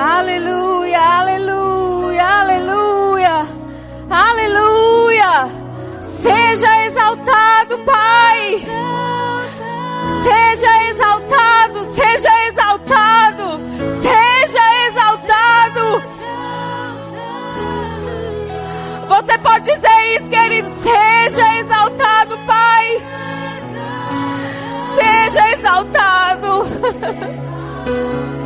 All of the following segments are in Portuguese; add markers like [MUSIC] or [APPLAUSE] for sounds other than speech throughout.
Aleluia, aleluia, aleluia, aleluia. Seja exaltado, Pai. Seja exaltado, seja exaltado, seja exaltado. Você pode dizer isso, querido. Seja exaltado, Pai. Seja exaltado. [LAUGHS]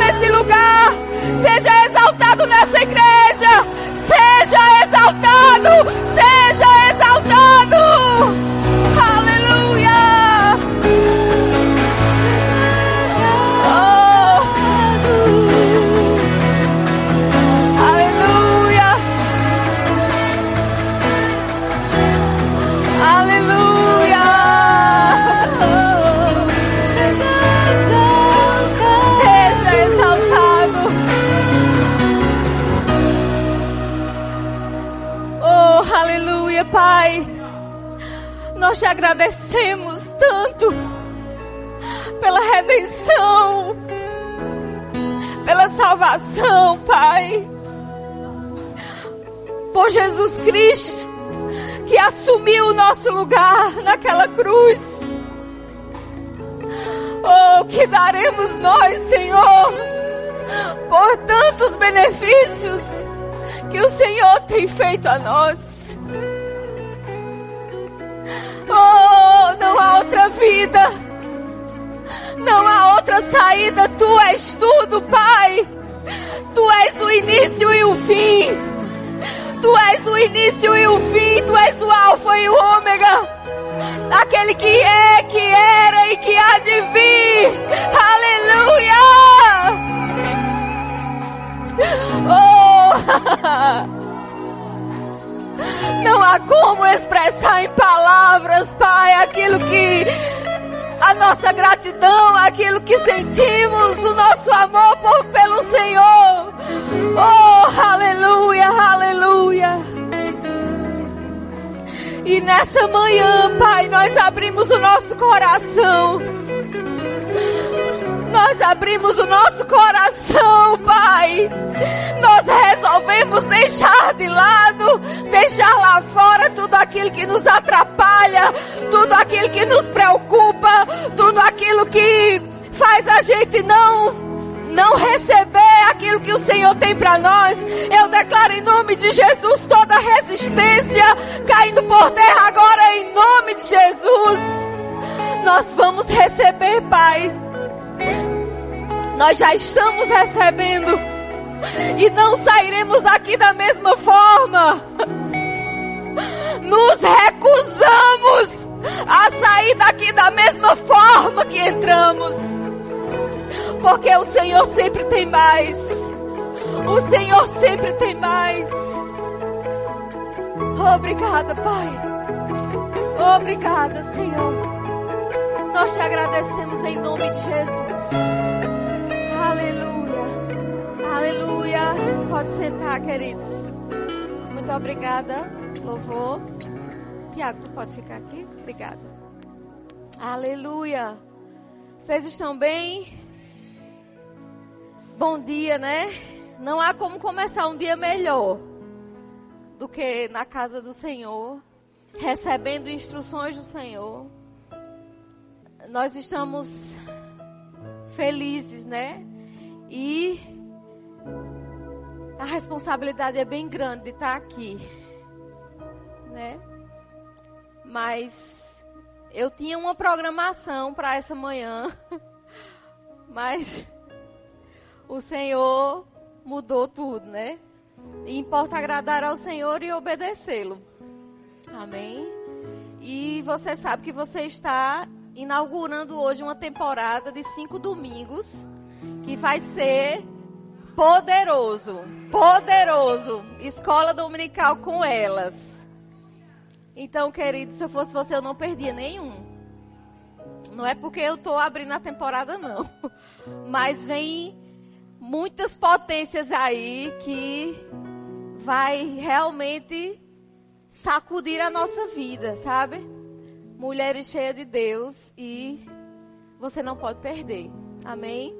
nesse lugar. Seja exaltado nessa igreja. Seja exaltado. Nós te agradecemos tanto pela redenção, pela salvação, Pai. Por Jesus Cristo, que assumiu o nosso lugar naquela cruz. Oh, que daremos nós, Senhor, por tantos benefícios que o Senhor tem feito a nós. Oh, não há outra vida, não há outra saída. Tu és tudo, Pai. Tu és o início e o fim. Tu és o início e o fim. Tu és o Alfa e o Ômega. Aquele que é, que era e que há de vir. Aleluia! Oh! [LAUGHS] Não há como expressar em palavras, Pai, aquilo que a nossa gratidão, aquilo que sentimos, o nosso amor por, pelo Senhor. Oh, aleluia, aleluia. E nessa manhã, Pai, nós abrimos o nosso coração. Nós abrimos o nosso coração, Pai. Nós resolvemos deixar de lado, deixar lá fora tudo aquilo que nos atrapalha, tudo aquilo que nos preocupa, tudo aquilo que faz a gente não não receber aquilo que o Senhor tem para nós. Eu declaro em nome de Jesus toda resistência caindo por terra agora em nome de Jesus. Nós vamos receber, Pai. Nós já estamos recebendo e não sairemos daqui da mesma forma. Nos recusamos a sair daqui da mesma forma que entramos. Porque o Senhor sempre tem mais. O Senhor sempre tem mais. Obrigada, Pai. Obrigada, Senhor. Nós te agradecemos em nome de Jesus. Aleluia. Aleluia. Pode sentar, queridos. Muito obrigada. Louvor. Tiago, tu pode ficar aqui? Obrigada. Aleluia. Vocês estão bem? Bom dia, né? Não há como começar um dia melhor do que na casa do Senhor, recebendo instruções do Senhor. Nós estamos felizes, né? E a responsabilidade é bem grande de estar aqui, né? Mas eu tinha uma programação para essa manhã, [LAUGHS] mas o Senhor mudou tudo, né? E importa agradar ao Senhor e obedecê-lo. Amém? E você sabe que você está inaugurando hoje uma temporada de cinco domingos que vai ser poderoso, poderoso. Escola dominical com elas. Então, querido, se eu fosse você, eu não perdia nenhum. Não é porque eu estou abrindo a temporada, não. [LAUGHS] Mas vem muitas potências aí que vai realmente sacudir a nossa vida, sabe? Mulheres cheias de Deus e você não pode perder. Amém?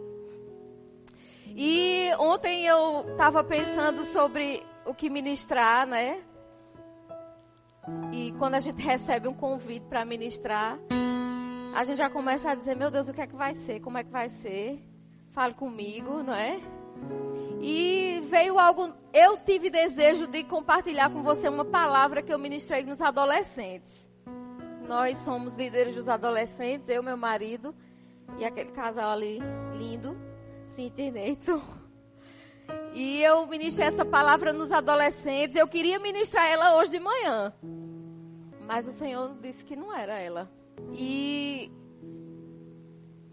E ontem eu estava pensando sobre o que ministrar, né? E quando a gente recebe um convite para ministrar, a gente já começa a dizer: Meu Deus, o que é que vai ser? Como é que vai ser? Fale comigo, não é? E veio algo. Eu tive desejo de compartilhar com você uma palavra que eu ministrei nos adolescentes. Nós somos líderes dos adolescentes, eu, meu marido e aquele casal ali lindo. Cíntia Neto. E eu ministrei essa palavra nos adolescentes. Eu queria ministrar ela hoje de manhã. Mas o Senhor disse que não era ela. E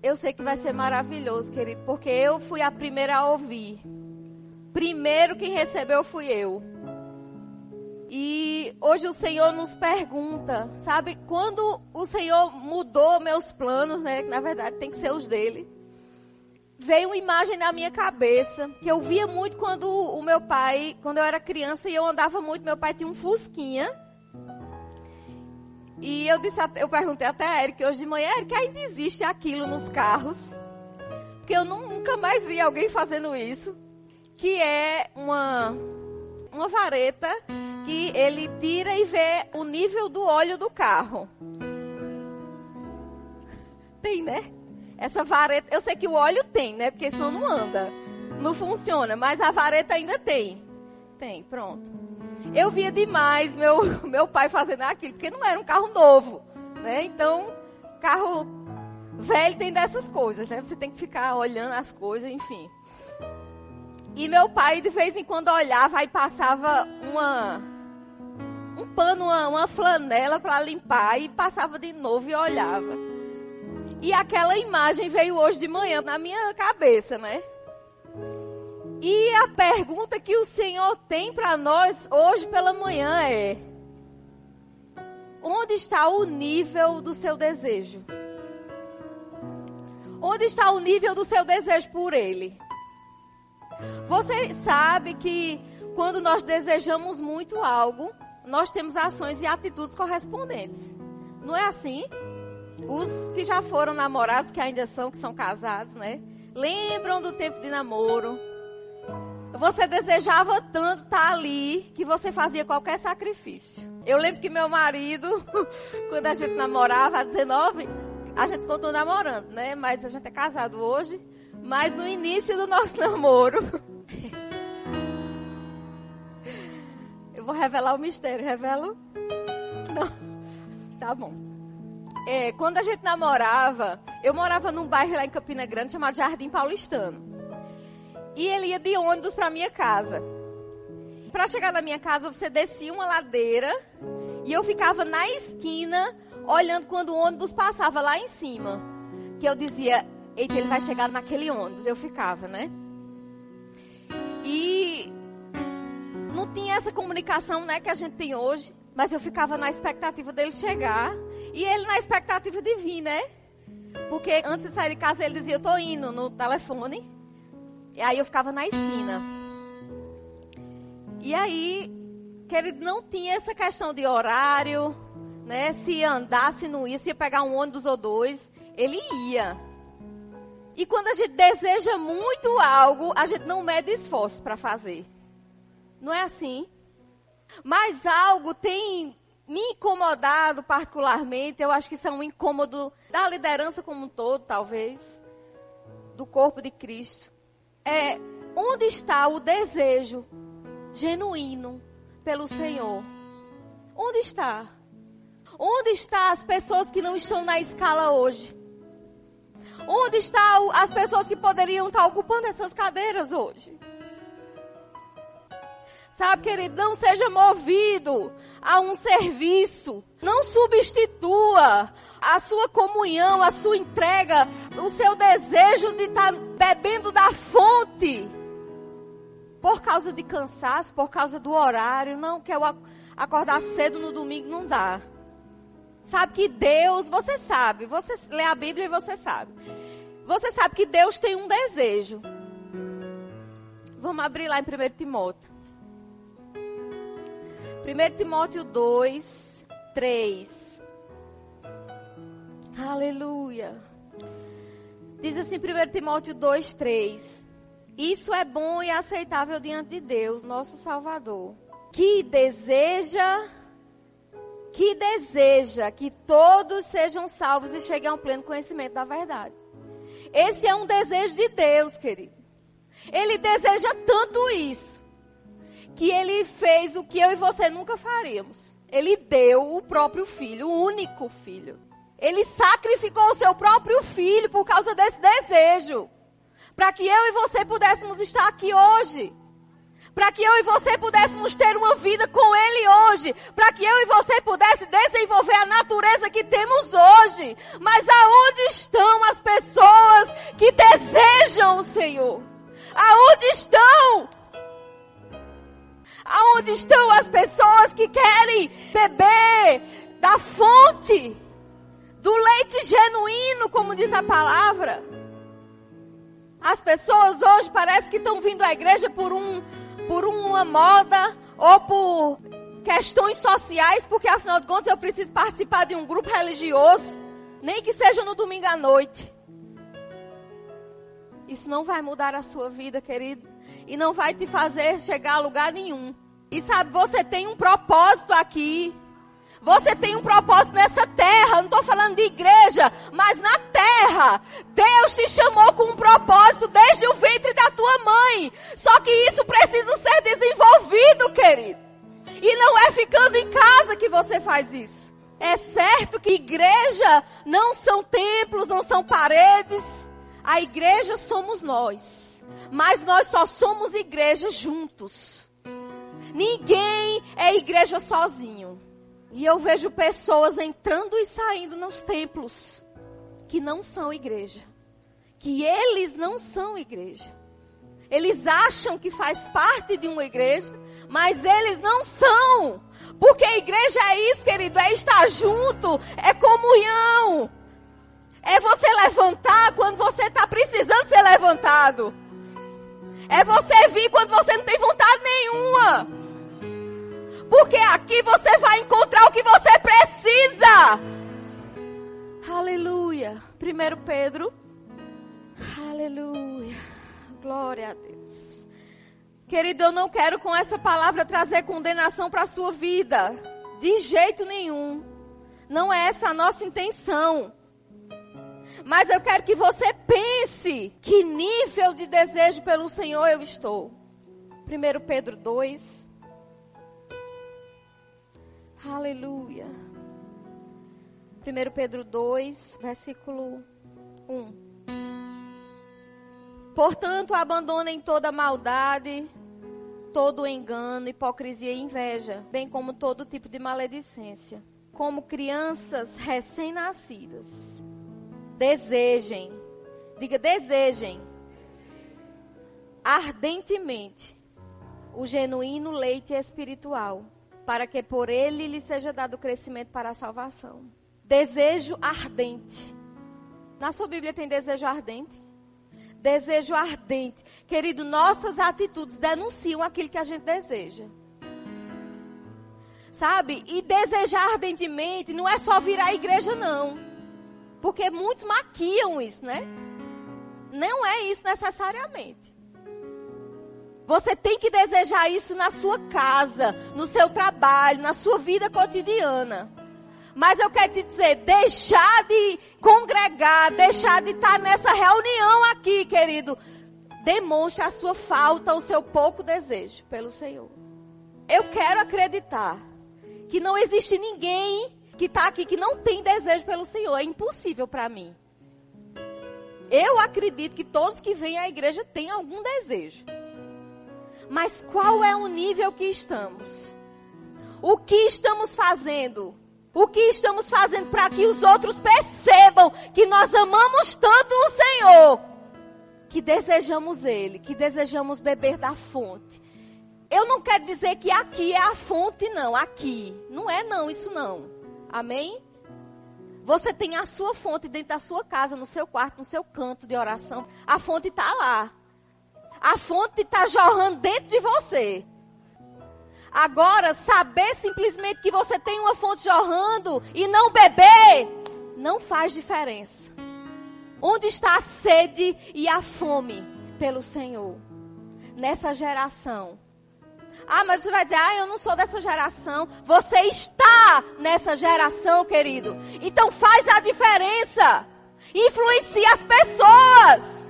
eu sei que vai ser maravilhoso, querido, porque eu fui a primeira a ouvir. Primeiro que recebeu fui eu. E hoje o Senhor nos pergunta, sabe, quando o Senhor mudou meus planos, né? Na verdade tem que ser os dele veio uma imagem na minha cabeça que eu via muito quando o meu pai, quando eu era criança e eu andava muito, meu pai tinha um Fusquinha. E eu disse, eu perguntei até a Eric hoje de manhã, Eric, ainda existe aquilo nos carros? Porque eu nunca mais vi alguém fazendo isso. Que é uma, uma vareta que ele tira e vê o nível do óleo do carro. Tem, né? Essa vareta, eu sei que o óleo tem, né? Porque senão não anda. Não funciona, mas a vareta ainda tem. Tem, pronto. Eu via demais meu, [LAUGHS] meu pai fazendo aquilo, porque não era um carro novo, né? Então, carro velho tem dessas coisas, né? Você tem que ficar olhando as coisas, enfim. E meu pai, de vez em quando, olhava e passava uma, um pano, uma, uma flanela para limpar e passava de novo e olhava. E aquela imagem veio hoje de manhã na minha cabeça, né? E a pergunta que o Senhor tem para nós hoje pela manhã é: Onde está o nível do seu desejo? Onde está o nível do seu desejo por Ele? Você sabe que quando nós desejamos muito algo, nós temos ações e atitudes correspondentes. Não é assim? Os que já foram namorados, que ainda são, que são casados, né? Lembram do tempo de namoro. Você desejava tanto estar ali que você fazia qualquer sacrifício. Eu lembro que meu marido, [LAUGHS] quando a gente namorava, a 19, a gente continuou namorando, né? Mas a gente é casado hoje. Mas no início do nosso [LAUGHS] namoro. Eu vou revelar o mistério, revelo? Não. Tá bom é, quando a gente namorava, eu morava num bairro lá em Campina Grande chamado Jardim Paulistano. E ele ia de ônibus para minha casa. Para chegar na minha casa, você descia uma ladeira e eu ficava na esquina olhando quando o ônibus passava lá em cima. Que eu dizia, eita, ele vai chegar naquele ônibus. Eu ficava, né? E não tinha essa comunicação, né, que a gente tem hoje. Mas eu ficava na expectativa dele chegar. E ele na expectativa de vir, né? Porque antes de sair de casa ele dizia, eu tô indo no telefone. E aí eu ficava na esquina. E aí, que ele não tinha essa questão de horário, né? Se andasse, se não ia, se ia pegar um ônibus ou dois, ele ia. E quando a gente deseja muito algo, a gente não mede esforço para fazer. Não é assim? Mas algo tem me incomodado particularmente. Eu acho que isso é um incômodo da liderança como um todo, talvez, do corpo de Cristo. É onde está o desejo genuíno pelo Senhor? Onde está? Onde estão as pessoas que não estão na escala hoje? Onde estão as pessoas que poderiam estar ocupando essas cadeiras hoje? Sabe, querido, não seja movido a um serviço. Não substitua a sua comunhão, a sua entrega, o seu desejo de estar bebendo da fonte por causa de cansaço, por causa do horário, não quer acordar cedo no domingo, não dá. Sabe que Deus, você sabe, você lê a Bíblia e você sabe. Você sabe que Deus tem um desejo. Vamos abrir lá em 1 Timóteo. 1 Timóteo 2, 3. Aleluia. Diz assim 1 Timóteo 2, 3. Isso é bom e aceitável diante de Deus, nosso Salvador, que deseja que deseja que todos sejam salvos e cheguem ao pleno conhecimento da verdade. Esse é um desejo de Deus, querido. Ele deseja tanto isso que ele fez o que eu e você nunca faríamos. Ele deu o próprio filho, o único filho. Ele sacrificou o seu próprio filho por causa desse desejo. Para que eu e você pudéssemos estar aqui hoje. Para que eu e você pudéssemos ter uma vida com Ele hoje. Para que eu e você pudesse desenvolver a natureza que temos hoje. Mas aonde estão as pessoas que desejam o Senhor? Aonde estão Aonde estão as pessoas que querem beber da fonte, do leite genuíno, como diz a palavra? As pessoas hoje parece que estão vindo à igreja por um, por uma moda ou por questões sociais, porque afinal de contas eu preciso participar de um grupo religioso, nem que seja no domingo à noite. Isso não vai mudar a sua vida, querido. E não vai te fazer chegar a lugar nenhum. E sabe, você tem um propósito aqui. Você tem um propósito nessa terra. Não estou falando de igreja, mas na terra. Deus te chamou com um propósito desde o ventre da tua mãe. Só que isso precisa ser desenvolvido, querido. E não é ficando em casa que você faz isso. É certo que igreja não são templos, não são paredes. A igreja somos nós. Mas nós só somos igreja juntos. Ninguém é igreja sozinho. E eu vejo pessoas entrando e saindo nos templos que não são igreja. Que eles não são igreja. Eles acham que faz parte de uma igreja, mas eles não são. Porque a igreja é isso, querido, é estar junto, é comunhão. É você levantar quando você está precisando ser levantado. É você vir quando você não tem vontade nenhuma. Porque aqui você vai encontrar o que você precisa. Aleluia. Primeiro Pedro. Aleluia. Glória a Deus. Querido, eu não quero com essa palavra trazer condenação para a sua vida. De jeito nenhum. Não é essa a nossa intenção. Mas eu quero que você pense que nível de desejo pelo Senhor eu estou. 1 Pedro 2. Aleluia. 1 Pedro 2, versículo 1. Portanto, abandonem toda maldade, todo engano, hipocrisia e inveja, bem como todo tipo de maledicência. Como crianças recém-nascidas desejem, diga desejem, ardentemente o genuíno leite espiritual, para que por ele lhe seja dado crescimento para a salvação. Desejo ardente. Na sua Bíblia tem desejo ardente? Desejo ardente. Querido, nossas atitudes denunciam aquilo que a gente deseja. Sabe? E desejar ardentemente não é só vir à igreja, não. Porque muitos maquiam isso, né? Não é isso necessariamente. Você tem que desejar isso na sua casa, no seu trabalho, na sua vida cotidiana. Mas eu quero te dizer, deixar de congregar, deixar de estar nessa reunião aqui, querido, demonstra a sua falta, o seu pouco desejo pelo Senhor. Eu quero acreditar que não existe ninguém que está aqui que não tem desejo pelo Senhor. É impossível para mim. Eu acredito que todos que vêm à igreja têm algum desejo. Mas qual é o nível que estamos? O que estamos fazendo? O que estamos fazendo para que os outros percebam que nós amamos tanto o Senhor? que desejamos Ele, que desejamos beber da fonte. Eu não quero dizer que aqui é a fonte, não. Aqui. Não é, não, isso não. Amém? Você tem a sua fonte dentro da sua casa, no seu quarto, no seu canto de oração. A fonte está lá. A fonte está jorrando dentro de você. Agora, saber simplesmente que você tem uma fonte jorrando e não beber, não faz diferença. Onde está a sede e a fome pelo Senhor? Nessa geração. Ah, mas você vai dizer, ah, eu não sou dessa geração. Você está nessa geração, querido. Então faz a diferença. Influencia as pessoas.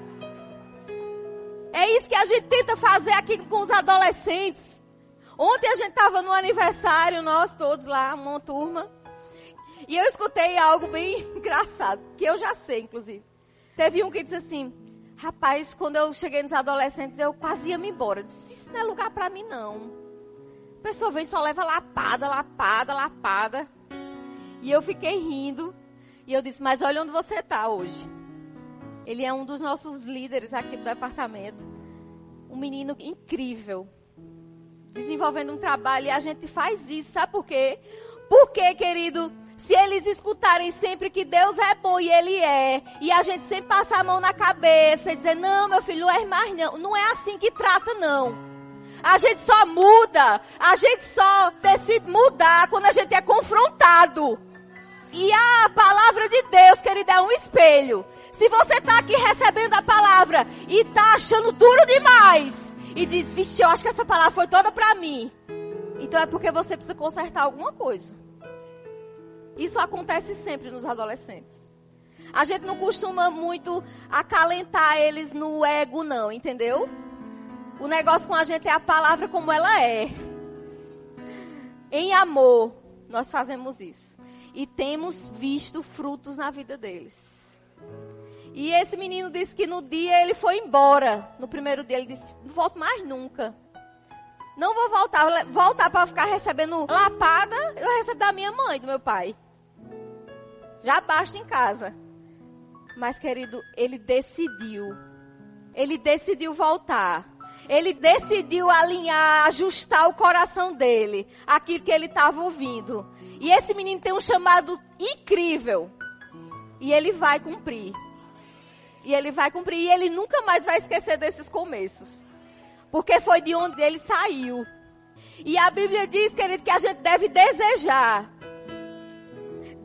É isso que a gente tenta fazer aqui com os adolescentes. Ontem a gente estava no aniversário, nós todos lá, uma turma. E eu escutei algo bem [LAUGHS] engraçado, que eu já sei, inclusive. Teve um que disse assim: Rapaz, quando eu cheguei nos adolescentes, eu quase ia me embora. Eu disse, isso não é lugar para mim, não. A pessoa vem só leva lapada, lapada, lapada. E eu fiquei rindo. E eu disse, mas olha onde você está hoje. Ele é um dos nossos líderes aqui do departamento. Um menino incrível. Desenvolvendo um trabalho. E a gente faz isso. Sabe por quê? Porque, querido, se eles escutarem sempre que Deus é bom e Ele é, e a gente sempre passar a mão na cabeça e dizer, não, meu filho, não é mais não. Não é assim que trata, não. A gente só muda, a gente só decide mudar quando a gente é confrontado. E a palavra de Deus, querida, é um espelho. Se você está aqui recebendo a palavra e está achando duro demais, e diz, vixe, eu acho que essa palavra foi toda para mim. Então é porque você precisa consertar alguma coisa. Isso acontece sempre nos adolescentes. A gente não costuma muito acalentar eles no ego, não, entendeu? O negócio com a gente é a palavra como ela é. Em amor, nós fazemos isso. E temos visto frutos na vida deles. E esse menino disse que no dia ele foi embora. No primeiro dia ele disse: Não volto mais nunca. Não vou voltar. Voltar para ficar recebendo lapada, eu recebo da minha mãe, do meu pai. Já basta em casa. Mas, querido, ele decidiu. Ele decidiu voltar. Ele decidiu alinhar, ajustar o coração dele, aquilo que ele estava ouvindo. E esse menino tem um chamado incrível. E ele vai cumprir. E ele vai cumprir. E ele nunca mais vai esquecer desses começos. Porque foi de onde ele saiu. E a Bíblia diz, querido, que a gente deve desejar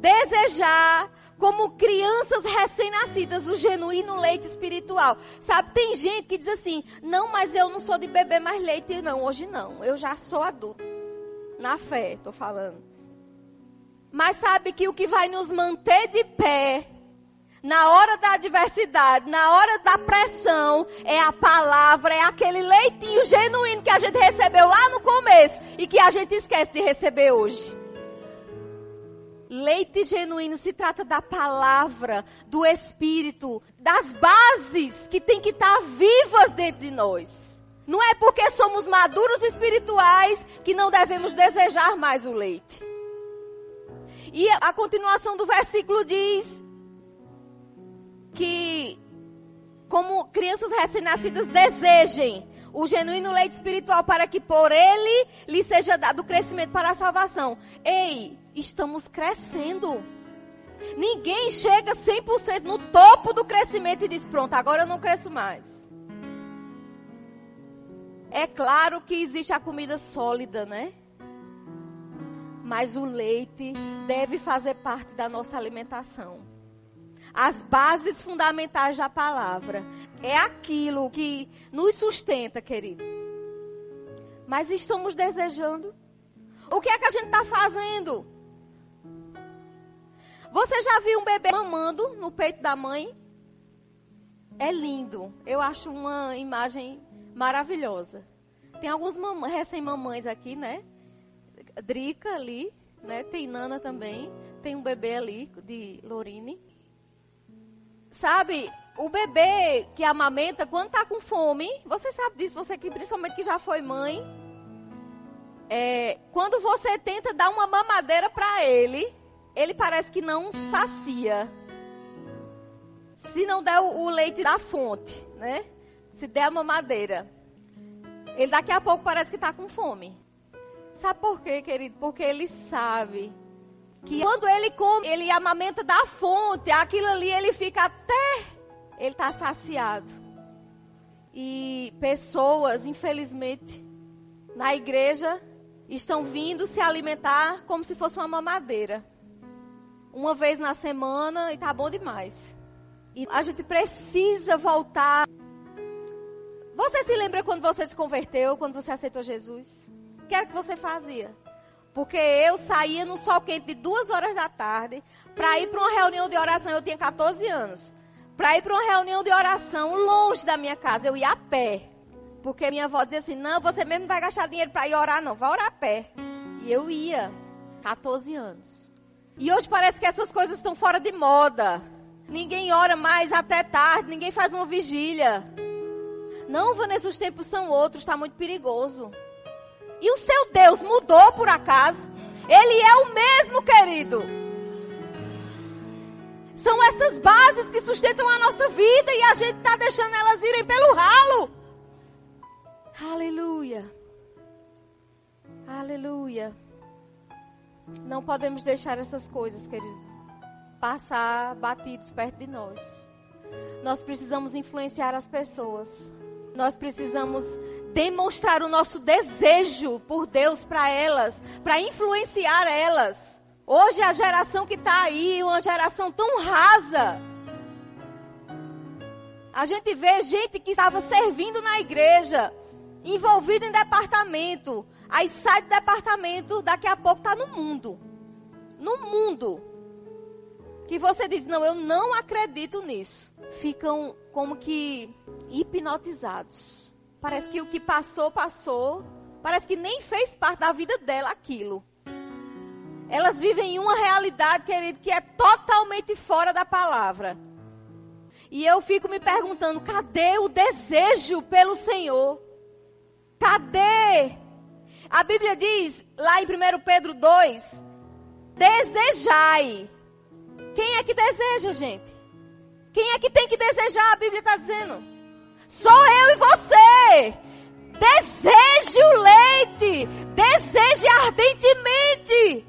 desejar como crianças recém-nascidas o genuíno leite espiritual. Sabe, tem gente que diz assim: "Não, mas eu não sou de beber mais leite não, hoje não. Eu já sou adulto." Na fé, tô falando. Mas sabe que o que vai nos manter de pé na hora da adversidade, na hora da pressão, é a palavra, é aquele leitinho genuíno que a gente recebeu lá no começo e que a gente esquece de receber hoje. Leite genuíno se trata da palavra, do Espírito, das bases que tem que estar vivas dentro de nós. Não é porque somos maduros espirituais que não devemos desejar mais o leite. E a continuação do versículo diz que, como crianças recém-nascidas, desejem o genuíno leite espiritual para que por ele lhe seja dado crescimento para a salvação. Ei, estamos crescendo. Ninguém chega 100% no topo do crescimento e diz: Pronto, agora eu não cresço mais. É claro que existe a comida sólida, né? Mas o leite deve fazer parte da nossa alimentação. As bases fundamentais da palavra. É aquilo que nos sustenta, querido. Mas estamos desejando. O que é que a gente está fazendo? Você já viu um bebê mamando no peito da mãe? É lindo. Eu acho uma imagem maravilhosa. Tem alguns recém-mamães aqui, né? Drica ali, né? Tem Nana também. Tem um bebê ali de Lorine. Sabe, o bebê que amamenta, quando tá com fome, você sabe disso, você que principalmente que já foi mãe. É, quando você tenta dar uma mamadeira para ele, ele parece que não sacia. se não der o, leite da fonte, né? Se der a mamadeira, ele daqui a pouco parece que está com fome. Sabe por quê, querido? Porque ele sabe que quando ele come, ele amamenta da fonte, aquilo ali ele fica até ele tá saciado. E pessoas, infelizmente, na igreja estão vindo se alimentar como se fosse uma mamadeira. Uma vez na semana e tá bom demais. E a gente precisa voltar. Você se lembra quando você se converteu, quando você aceitou Jesus? O que era que você fazia? Porque eu saía no sol quente de duas horas da tarde para ir para uma reunião de oração. Eu tinha 14 anos. Para ir para uma reunião de oração longe da minha casa. Eu ia a pé. Porque minha avó dizia assim: não, você mesmo não vai gastar dinheiro para ir orar, não. Vai orar a pé. E eu ia. 14 anos. E hoje parece que essas coisas estão fora de moda. Ninguém ora mais até tarde, ninguém faz uma vigília. Não, Vanessa, os tempos são outros, está muito perigoso. E o seu Deus mudou por acaso? Ele é o mesmo, querido. São essas bases que sustentam a nossa vida e a gente está deixando elas irem pelo ralo. Aleluia. Aleluia. Não podemos deixar essas coisas, queridos, passar batidos perto de nós. Nós precisamos influenciar as pessoas. Nós precisamos demonstrar o nosso desejo por Deus para elas, para influenciar elas. Hoje a geração que está aí, uma geração tão rasa. A gente vê gente que estava servindo na igreja, envolvido em departamento. Aí sai do departamento, daqui a pouco está no mundo. No mundo. Que você diz, não, eu não acredito nisso. Ficam como que hipnotizados. Parece que o que passou, passou. Parece que nem fez parte da vida dela aquilo. Elas vivem em uma realidade, querido, que é totalmente fora da palavra. E eu fico me perguntando: cadê o desejo pelo Senhor? Cadê? A Bíblia diz, lá em 1 Pedro 2, desejai. Quem é que deseja, gente? Quem é que tem que desejar? A Bíblia está dizendo. Sou eu e você. Deseje o leite. Deseje ardentemente.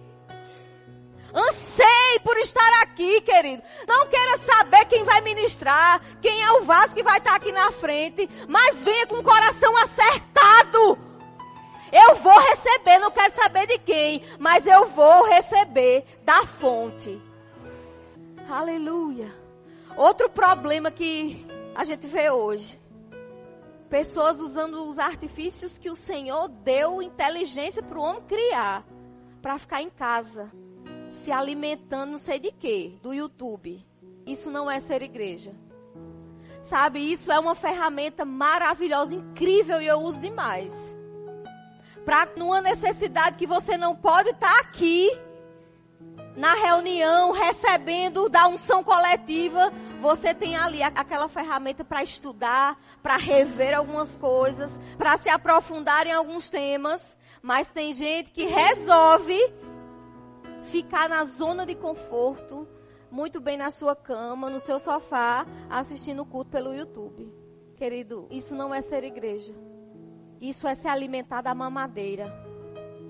Ansei por estar aqui, querido. Não queira saber quem vai ministrar, quem é o vaso que vai estar aqui na frente, mas venha com o coração acertado. Receber, não quero saber de quem, mas eu vou receber da fonte. Aleluia. Outro problema que a gente vê hoje. Pessoas usando os artifícios que o Senhor deu inteligência para o homem criar. Para ficar em casa. Se alimentando não sei de quê. Do YouTube. Isso não é ser igreja. Sabe, isso é uma ferramenta maravilhosa, incrível e eu uso demais. Para numa necessidade que você não pode estar tá aqui na reunião, recebendo da unção coletiva, você tem ali aquela ferramenta para estudar, para rever algumas coisas, para se aprofundar em alguns temas. Mas tem gente que resolve ficar na zona de conforto, muito bem na sua cama, no seu sofá, assistindo o culto pelo YouTube. Querido, isso não é ser igreja. Isso é se alimentar da mamadeira.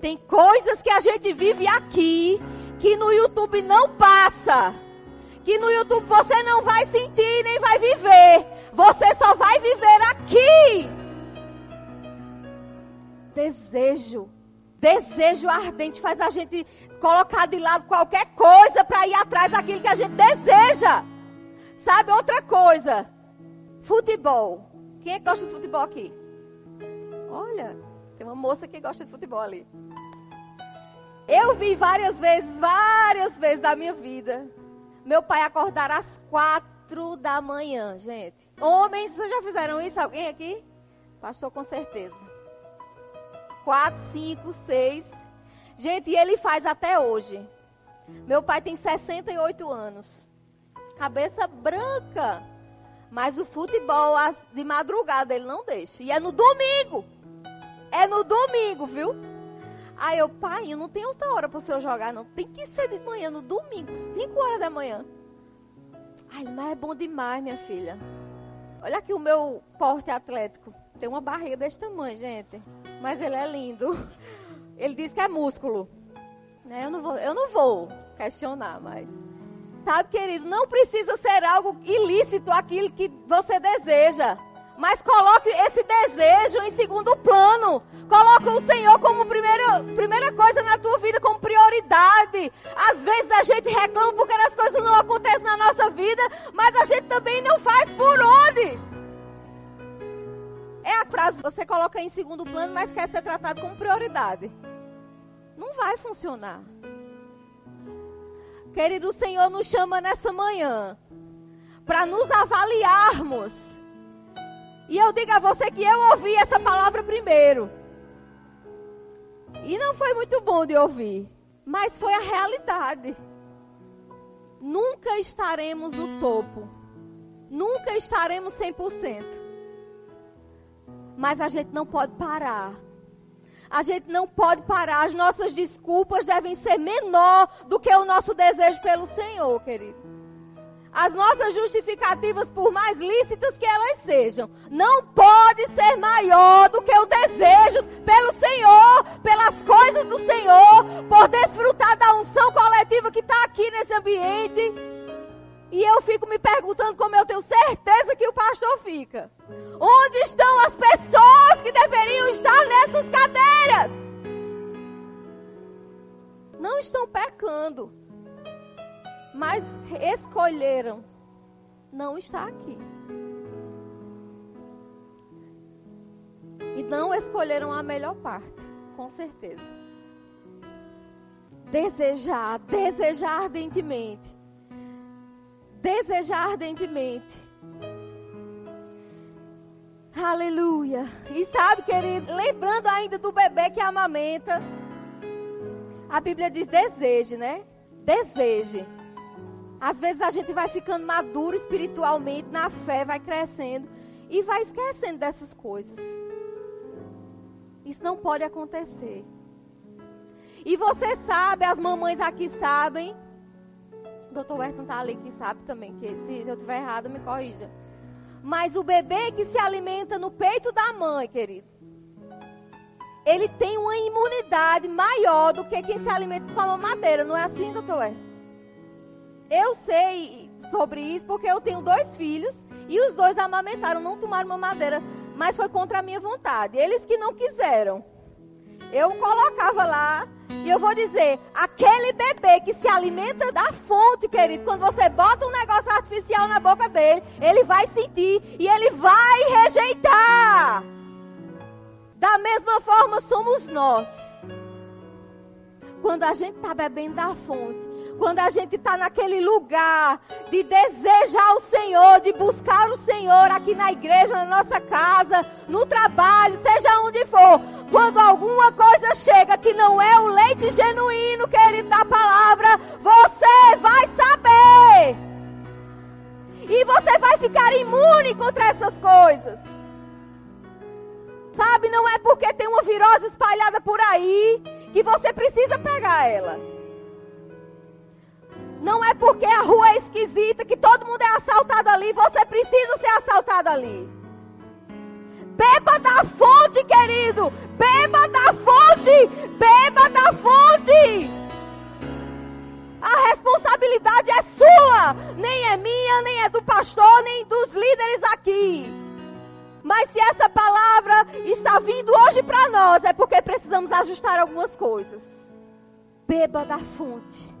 Tem coisas que a gente vive aqui que no YouTube não passa. Que no YouTube você não vai sentir nem vai viver. Você só vai viver aqui. Desejo. Desejo ardente faz a gente colocar de lado qualquer coisa para ir atrás daquilo que a gente deseja. Sabe outra coisa? Futebol. Quem é que gosta de futebol aqui? Olha, tem uma moça que gosta de futebol ali. Eu vi várias vezes, várias vezes da minha vida, meu pai acordar às quatro da manhã, gente. Homens, vocês já fizeram isso? Alguém aqui? Pastor, com certeza. Quatro, cinco, seis. Gente, e ele faz até hoje. Meu pai tem 68 anos. Cabeça branca. Mas o futebol de madrugada ele não deixa. E é no domingo. É no domingo, viu? Aí eu, pai, eu não tenho outra hora para o senhor jogar, não. Tem que ser de manhã, no domingo, 5 horas da manhã. Ai, mas é bom demais, minha filha. Olha aqui o meu porte atlético. Tem uma barriga desse tamanho, gente. Mas ele é lindo. [LAUGHS] Ele diz que é músculo. Né? Eu, não vou, eu não vou questionar, mas. Sabe, querido, não precisa ser algo ilícito aquilo que você deseja. Mas coloque esse desejo em segundo plano. Coloque o Senhor como primeira, primeira coisa na tua vida, como prioridade. Às vezes a gente reclama porque as coisas não acontecem na nossa vida, mas a gente também não faz por onde. É a frase que você coloca em segundo plano, mas quer ser tratado como prioridade. Não vai funcionar. Querido, o Senhor nos chama nessa manhã para nos avaliarmos e eu digo a você que eu ouvi essa palavra primeiro. E não foi muito bom de ouvir, mas foi a realidade. Nunca estaremos no topo. Nunca estaremos 100%. Mas a gente não pode parar. A gente não pode parar. As nossas desculpas devem ser menor do que o nosso desejo pelo Senhor, querido as nossas justificativas, por mais lícitas que elas sejam, não pode ser maior do que o desejo pelo Senhor, pelas coisas do Senhor, por desfrutar da unção coletiva que está aqui nesse ambiente. E eu fico me perguntando, como eu tenho certeza que o pastor fica: onde estão as pessoas que deveriam estar nessas cadeiras? Não estão pecando mas escolheram não estar aqui. E não escolheram a melhor parte, com certeza. Desejar, desejar ardentemente. Desejar ardentemente. Aleluia. E sabe, querido, lembrando ainda do bebê que amamenta, a Bíblia diz deseje, né? Deseje. Às vezes a gente vai ficando maduro espiritualmente, na fé, vai crescendo e vai esquecendo dessas coisas. Isso não pode acontecer. E você sabe, as mamães aqui sabem. O doutor Werton está ali que sabe também, que se eu estiver errado, me corrija. Mas o bebê que se alimenta no peito da mãe, querido, ele tem uma imunidade maior do que quem se alimenta com a mamadeira. Não é assim, doutor Werton? Eu sei sobre isso porque eu tenho dois filhos e os dois amamentaram, não tomaram mamadeira, mas foi contra a minha vontade. Eles que não quiseram. Eu colocava lá e eu vou dizer, aquele bebê que se alimenta da fonte, querido, quando você bota um negócio artificial na boca dele, ele vai sentir e ele vai rejeitar. Da mesma forma somos nós. Quando a gente está bebendo da fonte, quando a gente está naquele lugar de desejar o Senhor, de buscar o Senhor aqui na igreja, na nossa casa, no trabalho, seja onde for. Quando alguma coisa chega que não é o leite genuíno, querido, da palavra, você vai saber. E você vai ficar imune contra essas coisas. Sabe, não é porque tem uma virose espalhada por aí que você precisa pegar ela. Não é porque a rua é esquisita que todo mundo é assaltado ali. Você precisa ser assaltado ali. Beba da fonte, querido. Beba da fonte. Beba da fonte. A responsabilidade é sua. Nem é minha, nem é do pastor, nem dos líderes aqui. Mas se essa palavra está vindo hoje para nós, é porque precisamos ajustar algumas coisas. Beba da fonte.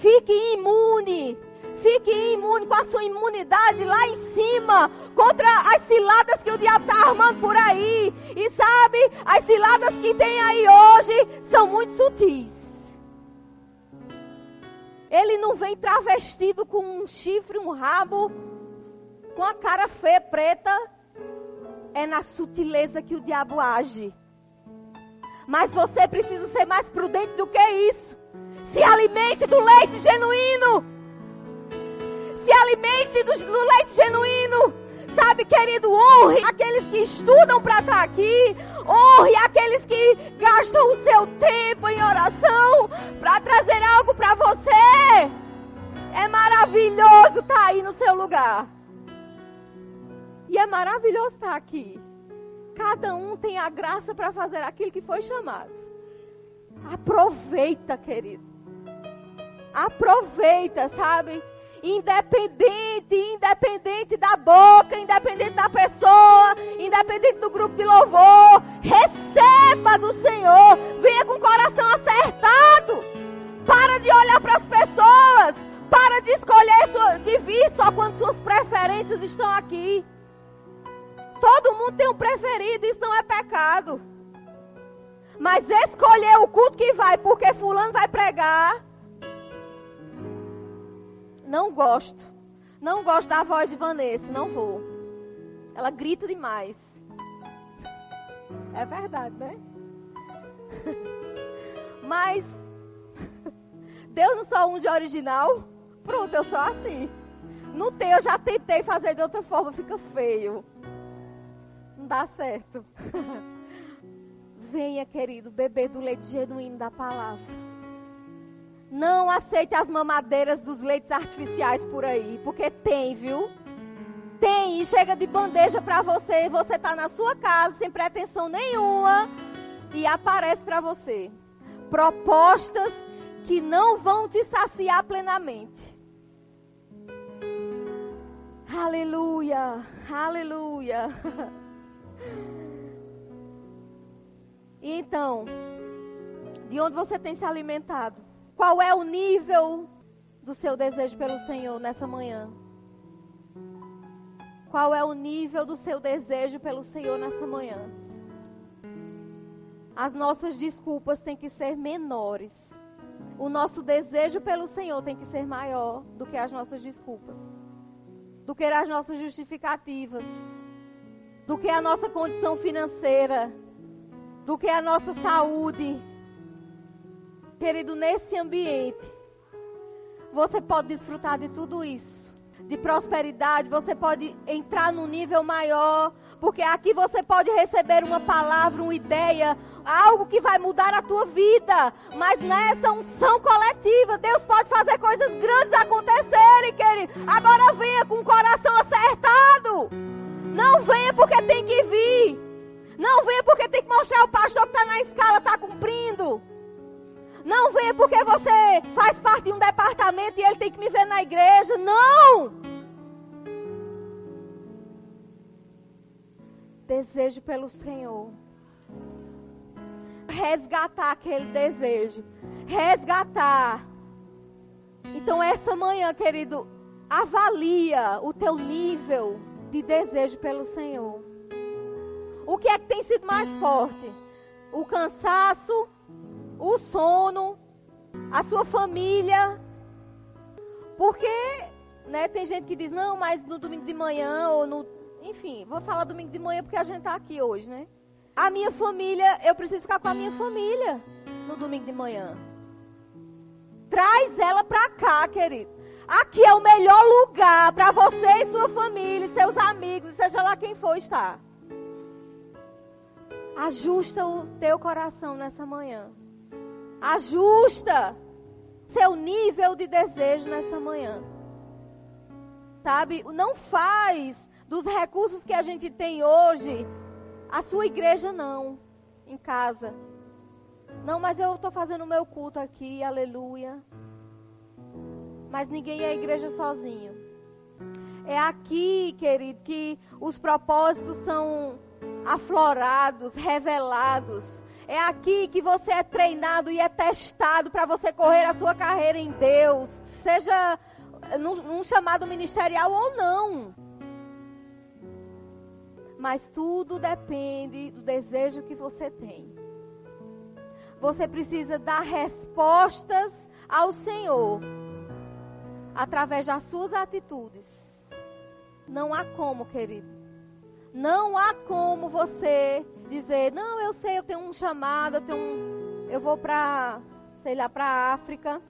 Fique imune. Fique imune com a sua imunidade lá em cima contra as ciladas que o diabo está armando por aí. E sabe, as ciladas que tem aí hoje são muito sutis. Ele não vem travestido com um chifre, um rabo, com a cara feia, preta. É na sutileza que o diabo age. Mas você precisa ser mais prudente do que isso. Se alimente do leite genuíno. Se alimente do, do leite genuíno. Sabe, querido, honre aqueles que estudam para estar tá aqui. Honre aqueles que gastam o seu tempo em oração para trazer algo para você. É maravilhoso estar tá aí no seu lugar. E é maravilhoso estar tá aqui. Cada um tem a graça para fazer aquilo que foi chamado. Aproveita, querido. Aproveita, sabe? Independente, independente da boca, independente da pessoa, independente do grupo de louvor, receba do Senhor. Venha com o coração acertado. Para de olhar para as pessoas. Para de escolher, de vir só quando suas preferências estão aqui. Todo mundo tem um preferido, isso não é pecado. Mas escolher o culto que vai, porque fulano vai pregar. Não gosto. Não gosto da voz de Vanessa, não vou. Ela grita demais. É verdade, né? [LAUGHS] Mas [LAUGHS] Deus não só um de original. Pronto, eu sou assim. Não tem, eu já tentei fazer de outra forma, fica feio. Não dá certo. [LAUGHS] Venha, querido, beber do leite genuíno da palavra. Não aceite as mamadeiras dos leites artificiais por aí, porque tem, viu? Tem e chega de bandeja para você. Você tá na sua casa sem pretensão nenhuma e aparece para você propostas que não vão te saciar plenamente. Aleluia, aleluia. [LAUGHS] E então, de onde você tem se alimentado? Qual é o nível do seu desejo pelo Senhor nessa manhã? Qual é o nível do seu desejo pelo Senhor nessa manhã? As nossas desculpas têm que ser menores. O nosso desejo pelo Senhor tem que ser maior do que as nossas desculpas, do que as nossas justificativas, do que a nossa condição financeira do que a nossa saúde. Querido, nesse ambiente, você pode desfrutar de tudo isso. De prosperidade, você pode entrar num nível maior, porque aqui você pode receber uma palavra, uma ideia, algo que vai mudar a tua vida. Mas nessa unção coletiva, Deus pode fazer coisas grandes acontecerem, querido. Agora venha com o coração acertado. Não venha porque tem que vir. Não venha porque tem que mostrar o pastor que está na escala, está cumprindo. Não venha porque você faz parte de um departamento e ele tem que me ver na igreja. Não! Desejo pelo Senhor. Resgatar aquele desejo. Resgatar. Então, essa manhã, querido, avalia o teu nível de desejo pelo Senhor. O que é que tem sido mais forte? O cansaço, o sono, a sua família. Porque, né, tem gente que diz, não, mas no domingo de manhã ou no. Enfim, vou falar domingo de manhã porque a gente está aqui hoje, né? A minha família, eu preciso ficar com a minha família no domingo de manhã. Traz ela para cá, querido. Aqui é o melhor lugar para você e sua família, seus amigos, seja lá quem for estar. Ajusta o teu coração nessa manhã. Ajusta seu nível de desejo nessa manhã. Sabe? Não faz dos recursos que a gente tem hoje a sua igreja não, em casa. Não, mas eu estou fazendo o meu culto aqui, aleluia. Mas ninguém é igreja sozinho. É aqui, querido, que os propósitos são aflorados, revelados. É aqui que você é treinado e é testado para você correr a sua carreira em Deus, seja num, num chamado ministerial ou não. Mas tudo depende do desejo que você tem. Você precisa dar respostas ao Senhor através das suas atitudes. Não há como, querido não há como você dizer, não, eu sei, eu tenho um chamado, eu tenho um, eu vou para, sei lá, para África.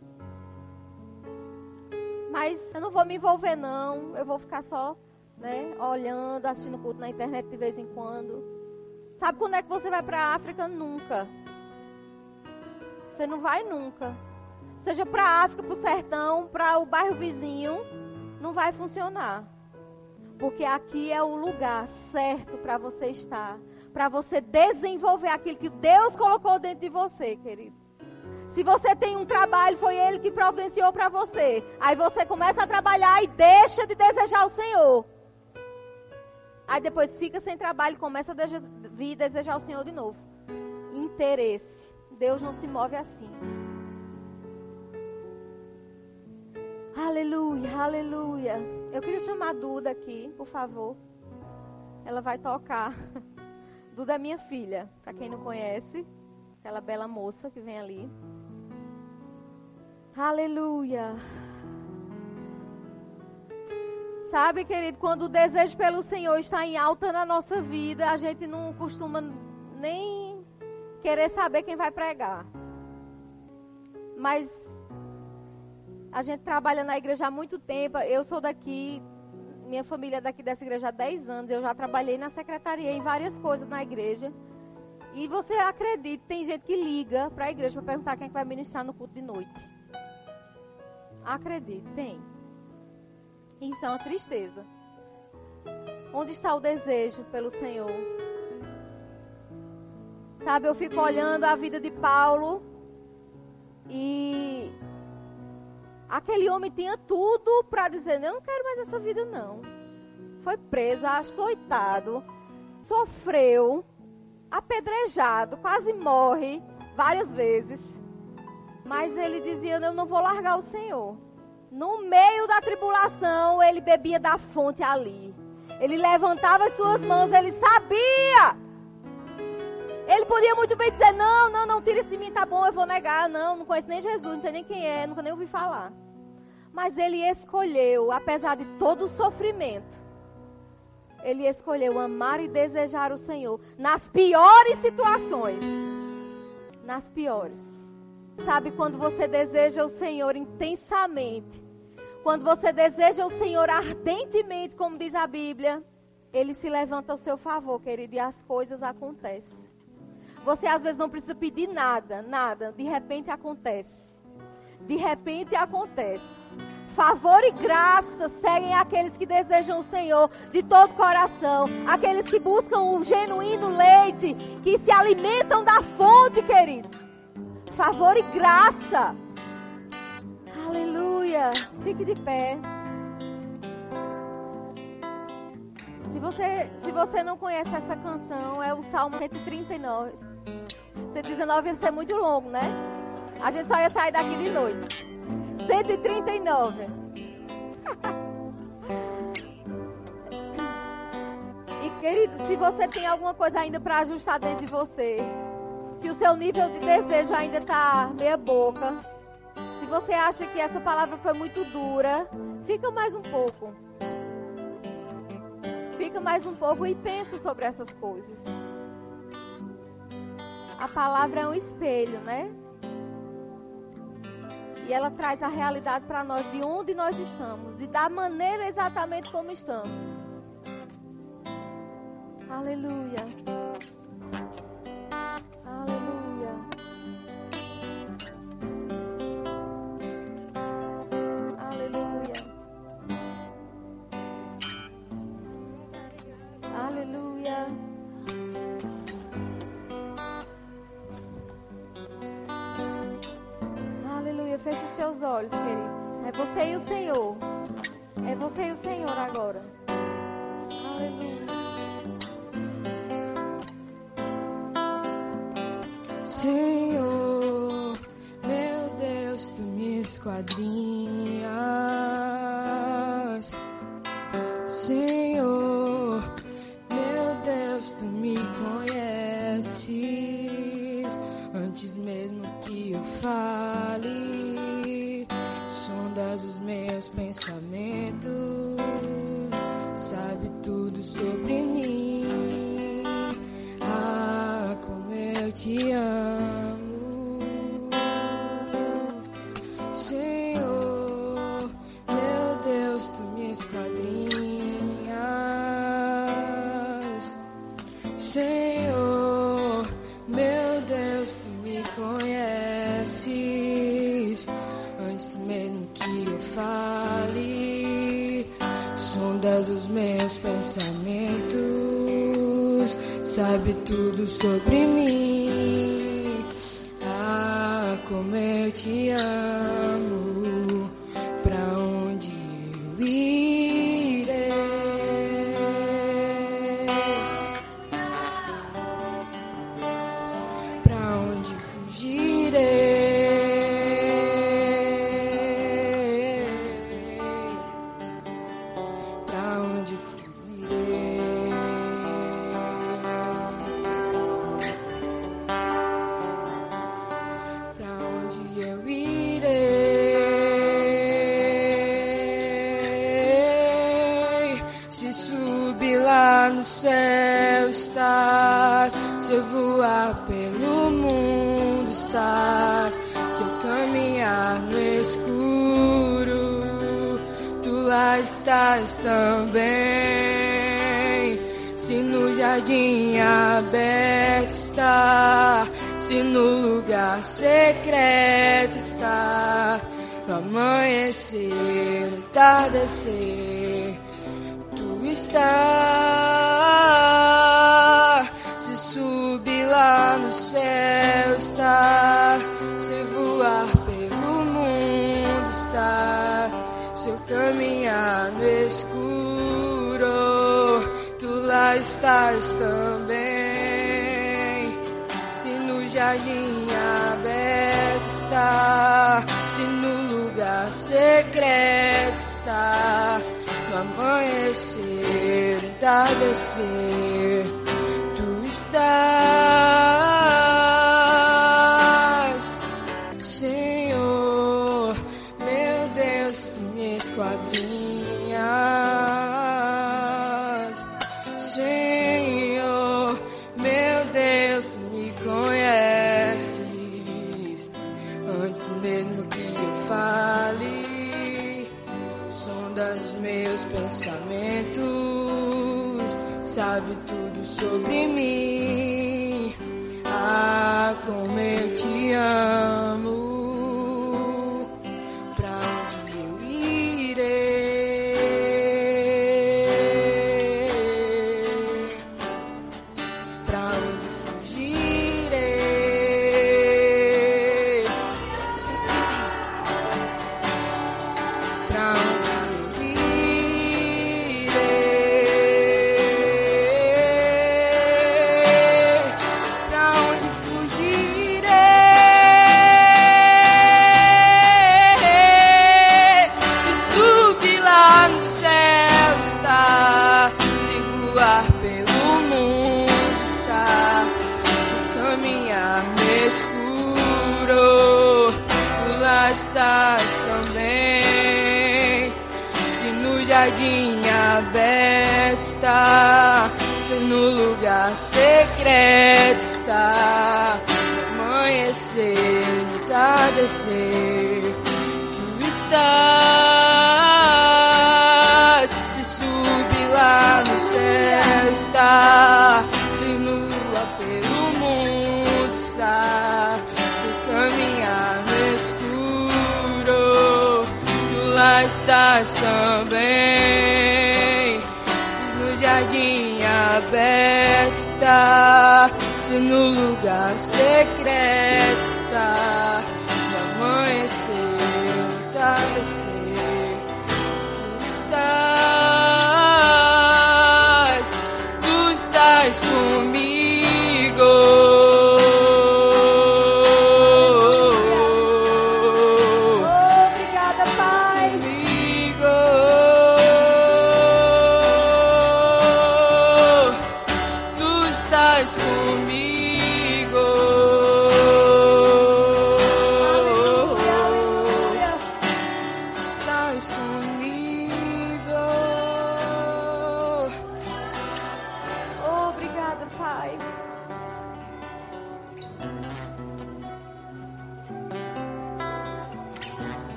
Mas eu não vou me envolver não, eu vou ficar só, né, olhando, assistindo culto na internet de vez em quando. Sabe quando é que você vai para África? Nunca. Você não vai nunca. seja para África, para o sertão, para o bairro vizinho, não vai funcionar. Porque aqui é o lugar certo para você estar, para você desenvolver aquilo que Deus colocou dentro de você, querido. Se você tem um trabalho, foi Ele que providenciou para você. Aí você começa a trabalhar e deixa de desejar o Senhor. Aí depois fica sem trabalho e começa a vir desejar o Senhor de novo. Interesse. Deus não se move assim. Aleluia, aleluia. Eu queria chamar a Duda aqui, por favor. Ela vai tocar. [LAUGHS] É minha filha, para quem não conhece. Aquela bela moça que vem ali. Aleluia. Sabe, querido, quando o desejo pelo Senhor está em alta na nossa vida, a gente não costuma nem querer saber quem vai pregar. Mas a gente trabalha na igreja há muito tempo. Eu sou daqui, minha família é daqui dessa igreja há 10 anos. Eu já trabalhei na secretaria em várias coisas na igreja. E você acredita, tem gente que liga para a igreja para perguntar quem é que vai ministrar no culto de noite. Acredite, tem. Isso é uma tristeza. Onde está o desejo pelo Senhor? Sabe, eu fico olhando a vida de Paulo e aquele homem tinha tudo para dizer: não quero mais essa vida, não. Foi preso, açoitado, sofreu, apedrejado, quase morre várias vezes. Mas ele dizia: Eu não vou largar o Senhor. No meio da tribulação, ele bebia da fonte ali. Ele levantava as suas mãos, ele sabia. Ele podia muito bem dizer: Não, não, não, tira isso de mim, tá bom, eu vou negar. Não, não conheço nem Jesus, não sei nem quem é, nunca nem ouvi falar. Mas ele escolheu, apesar de todo o sofrimento, ele escolheu amar e desejar o Senhor nas piores situações. Nas piores. Sabe quando você deseja o Senhor intensamente, quando você deseja o Senhor ardentemente, como diz a Bíblia, ele se levanta ao seu favor, querido, e as coisas acontecem. Você às vezes não precisa pedir nada, nada, de repente acontece. De repente acontece. Favor e graça seguem aqueles que desejam o Senhor de todo coração, aqueles que buscam o genuíno leite, que se alimentam da fonte, querido favor e graça. Aleluia. Fique de pé. Se você, se você não conhece essa canção, é o Salmo 139. 119 ia ser muito longo, né? A gente só ia sair daqui de noite. 139. [LAUGHS] e querido, se você tem alguma coisa ainda para ajustar dentro de você, se o seu nível de desejo ainda está meia boca, se você acha que essa palavra foi muito dura, fica mais um pouco. Fica mais um pouco e pensa sobre essas coisas. A palavra é um espelho, né? E ela traz a realidade para nós de onde nós estamos, de da maneira exatamente como estamos. Aleluia. E o Senhor agora. Aleluia. Senhor, meu Deus, tu me esquadrinhas. sabe tudo sobre mim. nós também. Se no jardim aberto está, se no lugar secreto está, no amanhecer, no tardecer. estás também. Se no jardim aberto está, se no lugar secreto está, no amanhecer, entardecer, tu estás. Sondas meus pensamentos, sabe tudo sobre mim. Ah, como eu no lugar secreto está no amanhecer.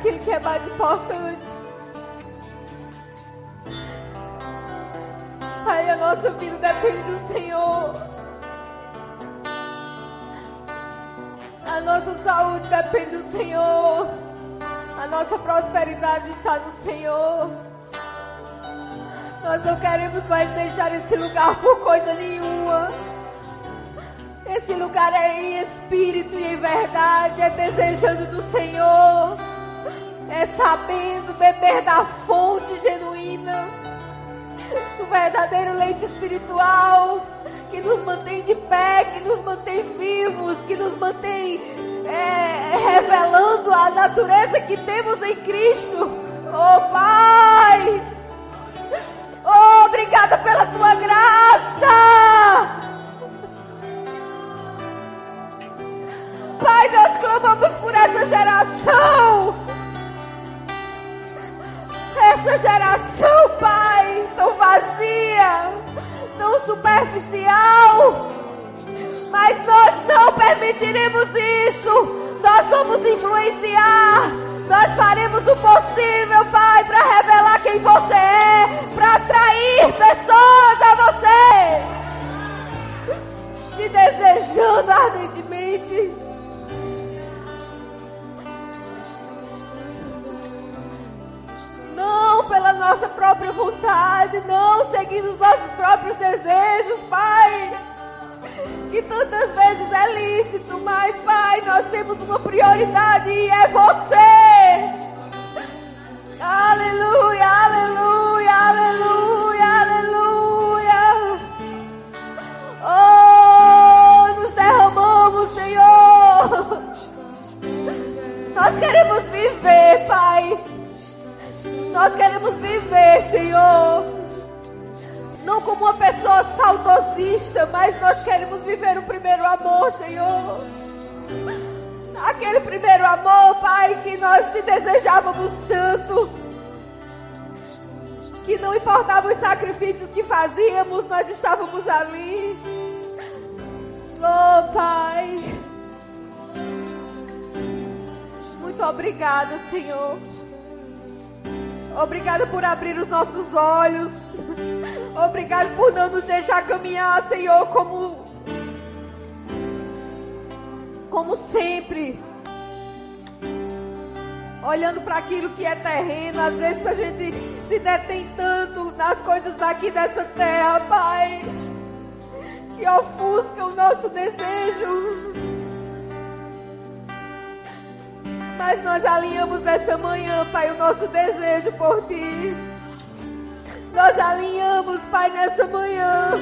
Aquilo que é mais importante. Pai, a nossa vida depende do Senhor. A nossa saúde depende do Senhor. A nossa prosperidade está no Senhor. Nós não queremos mais deixar esse lugar por coisa nenhuma. Esse lugar é em espírito e em verdade, é desejando do Senhor, é sabendo beber da fonte genuína, do verdadeiro leite espiritual que nos mantém de pé, que nos mantém vivos, que nos mantém é, revelando a natureza que temos em Cristo. Oh Pai! Oh, obrigada pela tua graça! Pai, nós clamamos por essa geração. Essa geração, Pai, tão vazia, tão superficial. Mas nós não permitiremos isso. Nós vamos influenciar. Nós faremos o possível, Pai, para revelar quem você é, para atrair pessoas a você. Te desejando ardentemente. Pela nossa própria vontade, não seguindo os nossos próprios desejos, Pai que tantas vezes é lícito, mas Pai, nós temos uma prioridade e é você. Aleluia, aleluia, aleluia, aleluia. Oh, nos derramamos, Senhor. Nós queremos viver, Pai. Nós queremos viver, Senhor não como uma pessoa saudosista, mas nós queremos viver o primeiro amor, Senhor. Aquele primeiro amor, Pai, que nós te desejávamos tanto. Que não importava os sacrifícios que fazíamos, nós estávamos ali. Oh, Pai. Muito obrigada, Senhor. Obrigada por abrir os nossos olhos. Obrigado por não nos deixar caminhar, Senhor, como como sempre. Olhando para aquilo que é terreno, às vezes a gente se detém tanto nas coisas daqui dessa terra, Pai, que ofusca o nosso desejo. Mas nós alinhamos nessa manhã, Pai, o nosso desejo por Ti. Nós alinhamos, Pai, nessa manhã.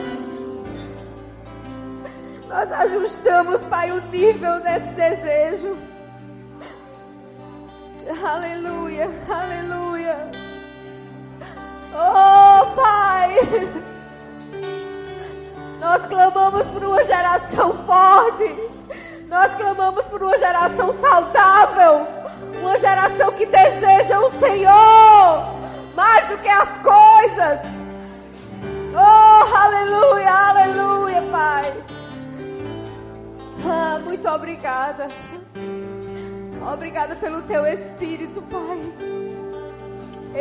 Nós ajustamos, Pai, o nível desse desejo. Aleluia, aleluia. Oh, Pai. Nós clamamos por uma geração forte. Nós clamamos por uma geração saudável. Uma geração que deseja o Senhor mais do que as coisas. Oh, aleluia, aleluia, Pai. Ah, muito obrigada. Obrigada pelo teu Espírito, Pai.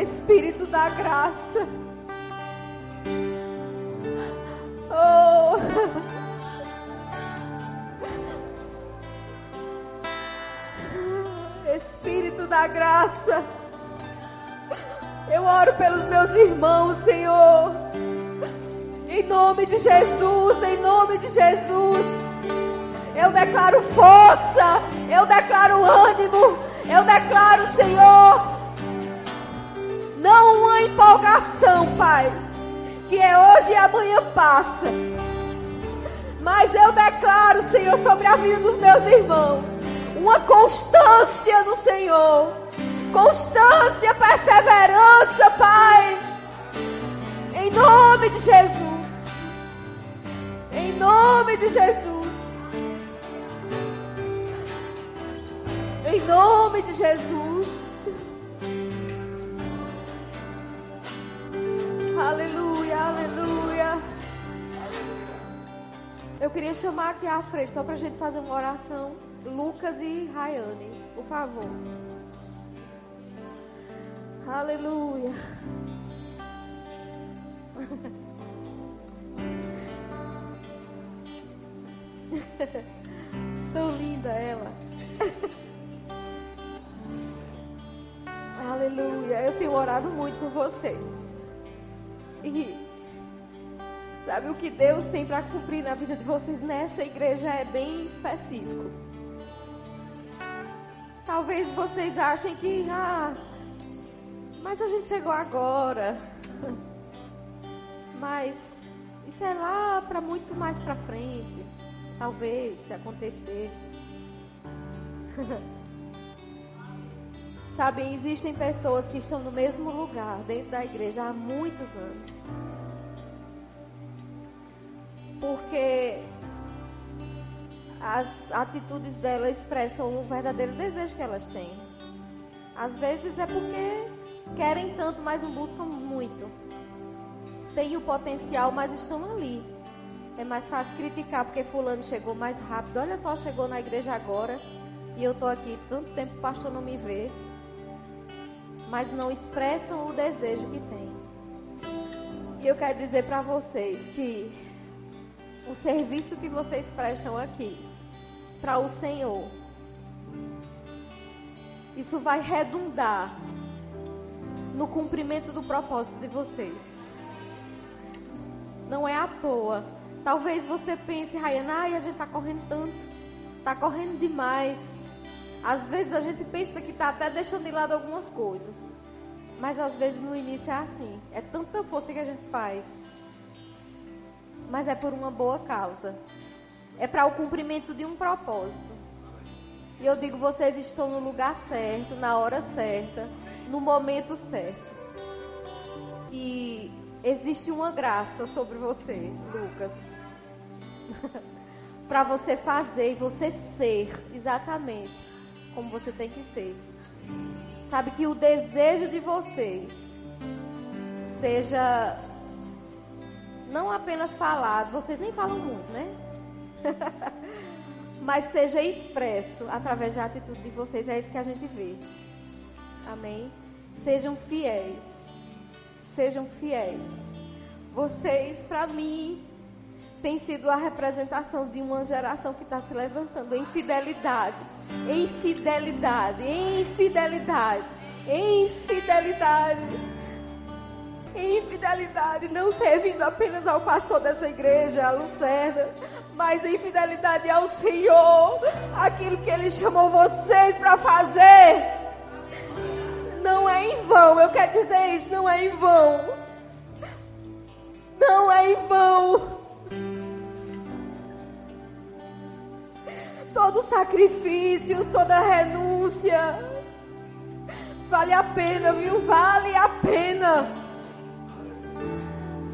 Espírito da graça. Oh. Espírito da graça. Eu oro pelos meus irmãos, Senhor. Em nome de Jesus, em nome de Jesus. Eu declaro força, eu declaro ânimo, eu declaro, Senhor, não uma empolgação, Pai, que é hoje e amanhã passa. Mas eu declaro, Senhor, sobre a vida dos meus irmãos, uma constância no Senhor constância, perseverança, Pai. Em nome de Jesus. Em nome de Jesus. Em nome de Jesus. Aleluia, aleluia. Eu queria chamar aqui à frente, só para a gente fazer uma oração. Lucas e Rayane, por favor. Aleluia. [LAUGHS] Tão linda ela. Aleluia. Eu tenho orado muito por vocês. E sabe o que Deus tem para cumprir na vida de vocês nessa igreja é bem específico. Talvez vocês achem que ah, mas a gente chegou agora. [LAUGHS] Mas isso é lá para muito mais para frente. Talvez, se acontecer. [LAUGHS] Sabem, existem pessoas que estão no mesmo lugar, dentro da igreja, há muitos anos. Porque as atitudes delas expressam o verdadeiro desejo que elas têm. Às vezes é porque querem tanto, mas não buscam muito. Têm o potencial, mas estão ali. É mais fácil criticar porque fulano chegou mais rápido. Olha só, chegou na igreja agora e eu estou aqui tanto tempo o pastor não me vê mas não expressam o desejo que têm. E eu quero dizer para vocês que o serviço que vocês prestam aqui para o Senhor, isso vai redundar no cumprimento do propósito de vocês. Não é à toa. Talvez você pense, Rayana, ai, a gente está correndo tanto, está correndo demais. Às vezes a gente pensa que está até deixando de lado algumas coisas. Mas às vezes no início é assim. É tanta força que a gente faz. Mas é por uma boa causa. É para o cumprimento de um propósito. E eu digo, vocês estão no lugar certo, na hora certa, no momento certo. E existe uma graça sobre você, Lucas. [LAUGHS] para você fazer e você ser exatamente como você tem que ser. Sabe que o desejo de vocês seja não apenas falado, vocês nem falam muito, né? [LAUGHS] Mas seja expresso através da atitude de vocês, é isso que a gente vê. Amém? Sejam fiéis. Sejam fiéis. Vocês, para mim, tem sido a representação de uma geração que está se levantando em fidelidade, em fidelidade, em fidelidade, em fidelidade, em fidelidade, não servindo apenas ao pastor dessa igreja, a Lucerna, mas em fidelidade ao Senhor, aquilo que Ele chamou vocês para fazer. Não é em vão, eu quero dizer isso, não é em vão. Não é em vão. todo sacrifício, toda renúncia. Vale a pena, viu? Vale a pena.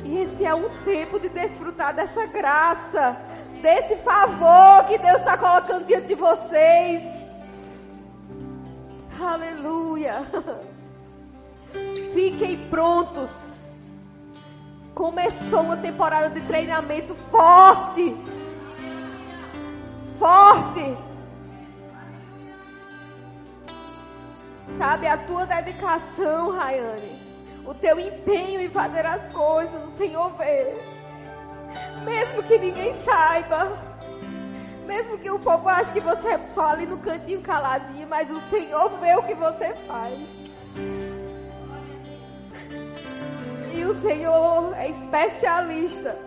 E esse é um tempo de desfrutar dessa graça, desse favor que Deus está colocando diante de vocês. Aleluia. Fiquem prontos. Começou uma temporada de treinamento forte forte. Sabe, a tua dedicação, Rayane, o teu empenho em fazer as coisas, o Senhor vê. Mesmo que ninguém saiba, mesmo que o povo ache que você é só ali no cantinho caladinho, mas o Senhor vê o que você faz. E o Senhor é especialista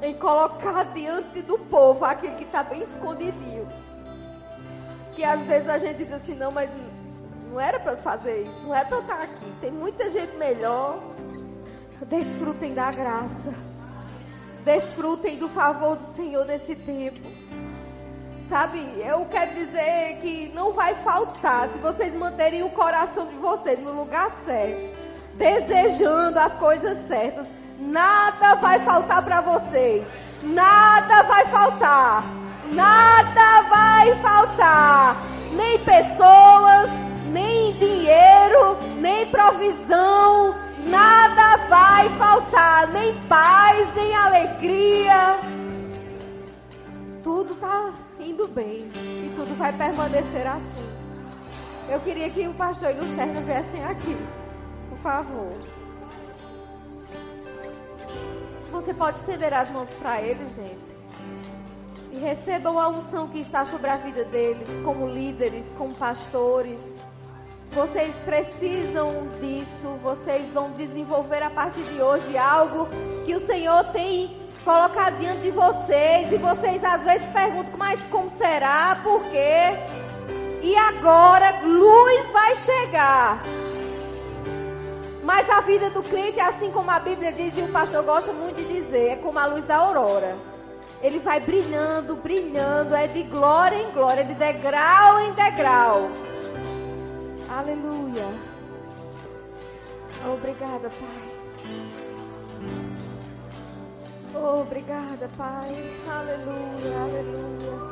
em colocar diante do povo aquele que está bem escondidinho. Que às vezes a gente diz assim, não, mas não era para fazer isso, não é para estar aqui. Tem muita gente melhor. Desfrutem da graça. Desfrutem do favor do Senhor nesse tempo. Sabe, eu quero dizer que não vai faltar se vocês manterem o coração de vocês no lugar certo, desejando as coisas certas Nada vai faltar para vocês. Nada vai faltar. Nada vai faltar. Nem pessoas, nem dinheiro, nem provisão. Nada vai faltar nem paz, nem alegria. Tudo está indo bem e tudo vai permanecer assim. Eu queria que o pastor e o Lucerna viessem aqui, por favor. Você pode estender as mãos para eles, gente. E recebam a unção que está sobre a vida deles, como líderes, como pastores. Vocês precisam disso. Vocês vão desenvolver a partir de hoje algo que o Senhor tem colocado diante de vocês. E vocês às vezes perguntam, mas como será? Por quê? E agora, luz vai chegar. Mas a vida do crente, assim como a Bíblia diz, e o pastor gosta muito de dizer, é como a luz da aurora. Ele vai brilhando, brilhando, é de glória em glória, de degrau em degrau. Aleluia. Obrigada, Pai. Obrigada, Pai. Aleluia, aleluia.